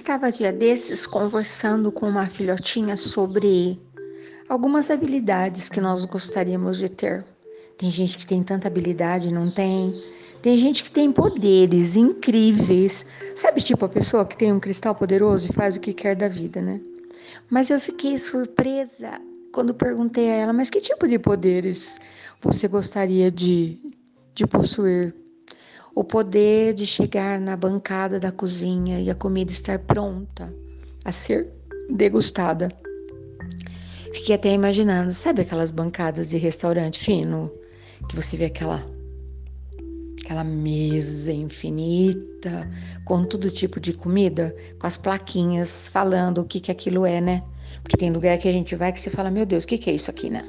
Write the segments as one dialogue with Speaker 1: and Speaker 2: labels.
Speaker 1: Estava dia desses conversando com uma filhotinha sobre algumas habilidades que nós gostaríamos de ter. Tem gente que tem tanta habilidade não tem. Tem gente que tem poderes incríveis. Sabe, tipo a pessoa que tem um cristal poderoso e faz o que quer da vida, né? Mas eu fiquei surpresa quando perguntei a ela: Mas que tipo de poderes você gostaria de, de possuir? O poder de chegar na bancada da cozinha e a comida estar pronta a ser degustada. Fiquei até imaginando, sabe aquelas bancadas de restaurante fino que você vê aquela aquela mesa infinita com todo tipo de comida, com as plaquinhas falando o que que aquilo é, né? Porque tem lugar que a gente vai que você fala, meu Deus, o que que é isso aqui, né?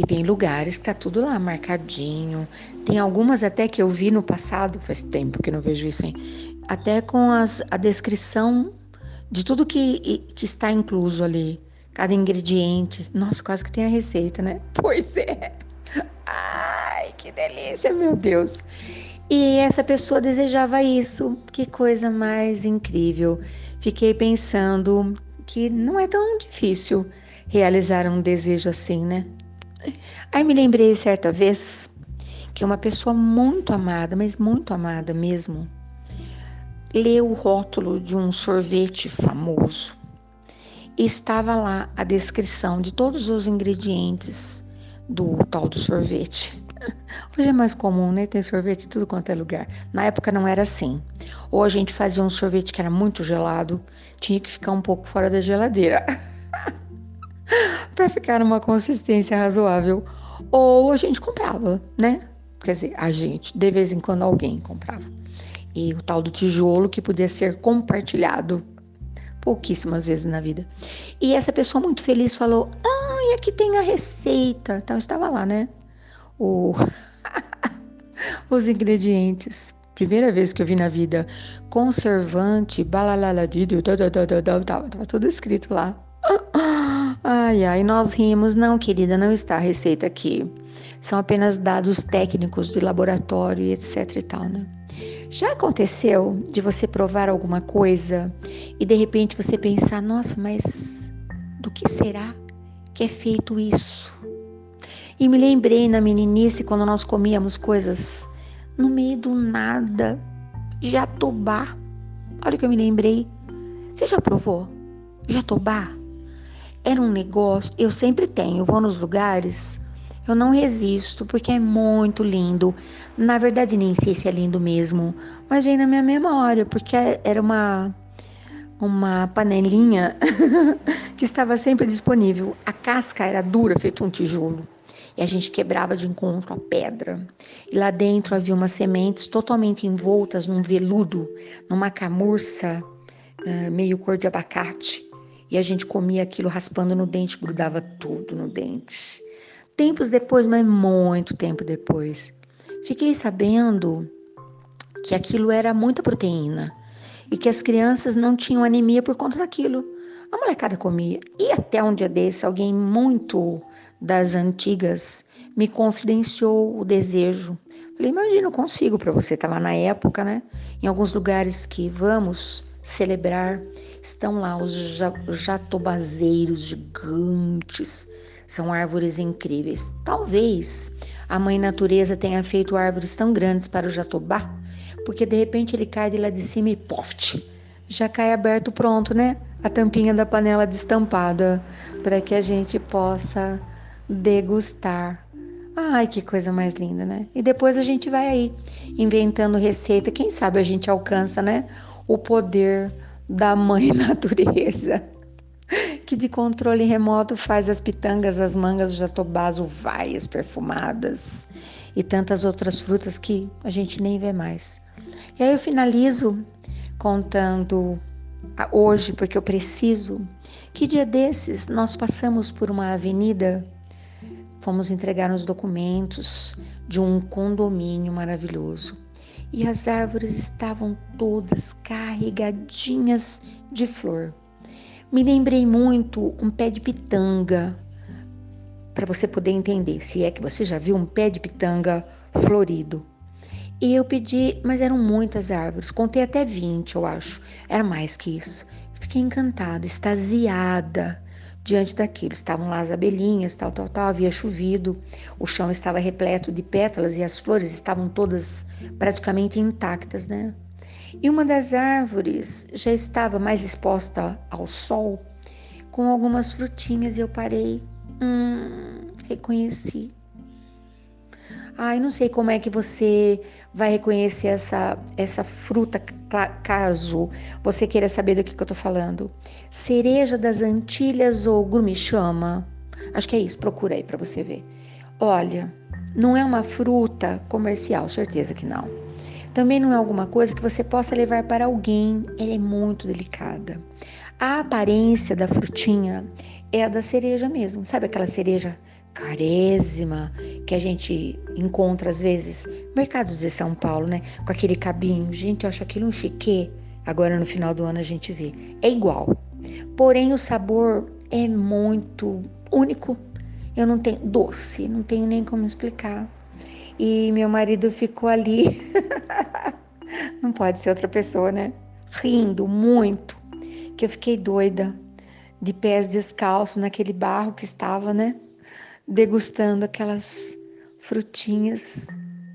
Speaker 1: E tem lugares que tá tudo lá marcadinho. Tem algumas até que eu vi no passado, faz tempo que não vejo isso, hein? Até com as, a descrição de tudo que, que está incluso ali. Cada ingrediente. Nossa, quase que tem a receita, né? Pois é. Ai, que delícia, meu Deus. E essa pessoa desejava isso. Que coisa mais incrível. Fiquei pensando que não é tão difícil realizar um desejo assim, né? Aí me lembrei certa vez que uma pessoa muito amada, mas muito amada mesmo, leu o rótulo de um sorvete famoso e estava lá a descrição de todos os ingredientes do tal do sorvete. Hoje é mais comum, né? Tem sorvete em tudo quanto é lugar. Na época não era assim. Ou a gente fazia um sorvete que era muito gelado, tinha que ficar um pouco fora da geladeira para ficar numa consistência razoável. Ou a gente comprava, né? Quer dizer, a gente, de vez em quando alguém comprava. E o tal do tijolo que podia ser compartilhado pouquíssimas vezes na vida. E essa pessoa muito feliz falou: "Ah, e aqui tem a receita". Então estava lá, né? O os ingredientes. Primeira vez que eu vi na vida conservante, balalaladido, tava tudo escrito lá. Ai, ai, nós rimos. Não, querida, não está a receita aqui. São apenas dados técnicos de laboratório e etc e tal, né? Já aconteceu de você provar alguma coisa e de repente você pensar, nossa, mas do que será que é feito isso? E me lembrei na meninice quando nós comíamos coisas no meio do nada, jatobá. Olha o que eu me lembrei. Você já provou? Jatobá? Era um negócio, eu sempre tenho, vou nos lugares, eu não resisto porque é muito lindo. Na verdade, nem sei se é lindo mesmo, mas vem na minha memória porque era uma uma panelinha que estava sempre disponível. A casca era dura, feito um tijolo. E a gente quebrava de encontro a pedra. E lá dentro havia umas sementes totalmente envoltas num veludo, numa camurça uh, meio cor de abacate. E a gente comia aquilo raspando no dente, grudava tudo no dente. Tempos depois, mas muito tempo depois, fiquei sabendo que aquilo era muita proteína e que as crianças não tinham anemia por conta daquilo. A molecada comia. E até um dia desse, alguém muito das antigas me confidenciou o desejo. Falei, imagina, eu consigo para você. Estava na época, né? Em alguns lugares que vamos celebrar, estão lá os jatobazeiros gigantes. São árvores incríveis. Talvez a mãe natureza tenha feito árvores tão grandes para o jatobá, porque de repente ele cai de lá de cima e poft, já cai aberto pronto, né? A tampinha da panela destampada, para que a gente possa degustar. Ai, que coisa mais linda, né? E depois a gente vai aí inventando receita, quem sabe a gente alcança, né? o poder da mãe natureza, que de controle remoto faz as pitangas, as mangas, os jatobás, uvaias perfumadas e tantas outras frutas que a gente nem vê mais. E aí eu finalizo contando hoje, porque eu preciso, que dia desses nós passamos por uma avenida, fomos entregar os documentos de um condomínio maravilhoso e as árvores estavam todas carregadinhas de flor. Me lembrei muito um pé de pitanga, para você poder entender, se é que você já viu um pé de pitanga florido. E eu pedi, mas eram muitas árvores, contei até 20, eu acho. Era mais que isso. Fiquei encantada, extasiada diante daquilo. Estavam lá as abelhinhas, tal, tal, tal, havia chovido, o chão estava repleto de pétalas e as flores estavam todas praticamente intactas, né? E uma das árvores já estava mais exposta ao sol, com algumas frutinhas, e eu parei, hum, reconheci. Ai, não sei como é que você vai reconhecer essa, essa fruta, caso você queira saber do que, que eu tô falando. Cereja das Antilhas ou grumichama? Acho que é isso, procura aí para você ver. Olha, não é uma fruta comercial, certeza que não. Também não é alguma coisa que você possa levar para alguém, ela é muito delicada. A aparência da frutinha é a da cereja mesmo, sabe aquela cereja carésima que a gente encontra às vezes mercados de São Paulo, né? Com aquele cabinho. Gente, eu acho aquilo um chique. Agora no final do ano a gente vê. É igual. Porém, o sabor é muito único. Eu não tenho doce, não tenho nem como explicar. E meu marido ficou ali. não pode ser outra pessoa, né? Rindo muito. Que eu fiquei doida, de pés descalços naquele barro que estava, né? Degustando aquelas frutinhas,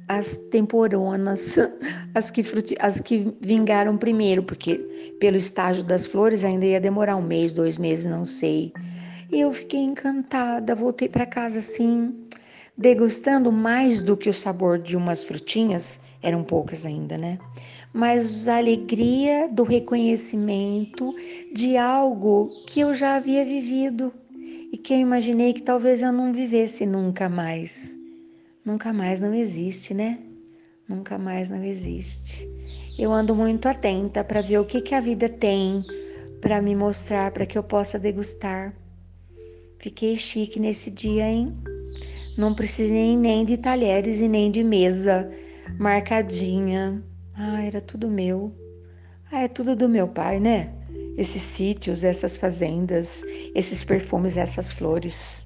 Speaker 1: as temporonas, as que, fruti, as que vingaram primeiro, porque pelo estágio das flores ainda ia demorar um mês, dois meses, não sei. E eu fiquei encantada, voltei para casa assim, degustando mais do que o sabor de umas frutinhas, eram poucas ainda, né? Mas a alegria do reconhecimento de algo que eu já havia vivido e que eu imaginei que talvez eu não vivesse nunca mais. Nunca mais não existe, né? Nunca mais não existe. Eu ando muito atenta para ver o que, que a vida tem para me mostrar, para que eu possa degustar. Fiquei chique nesse dia, hein? Não precisei nem de talheres e nem de mesa marcadinha. Ah, era tudo meu. Ah, é tudo do meu pai, né? Esses sítios, essas fazendas, esses perfumes, essas flores.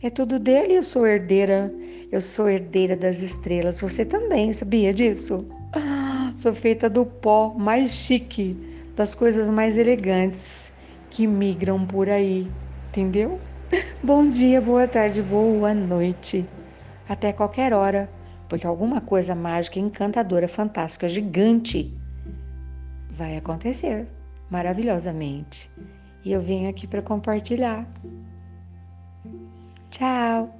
Speaker 1: É tudo dele, eu sou herdeira, eu sou herdeira das estrelas. Você também sabia disso? Ah, sou feita do pó mais chique, das coisas mais elegantes que migram por aí, entendeu? Bom dia, boa tarde, boa noite. Até qualquer hora, porque alguma coisa mágica, encantadora, fantástica, gigante vai acontecer maravilhosamente. E eu venho aqui para compartilhar. Tchau!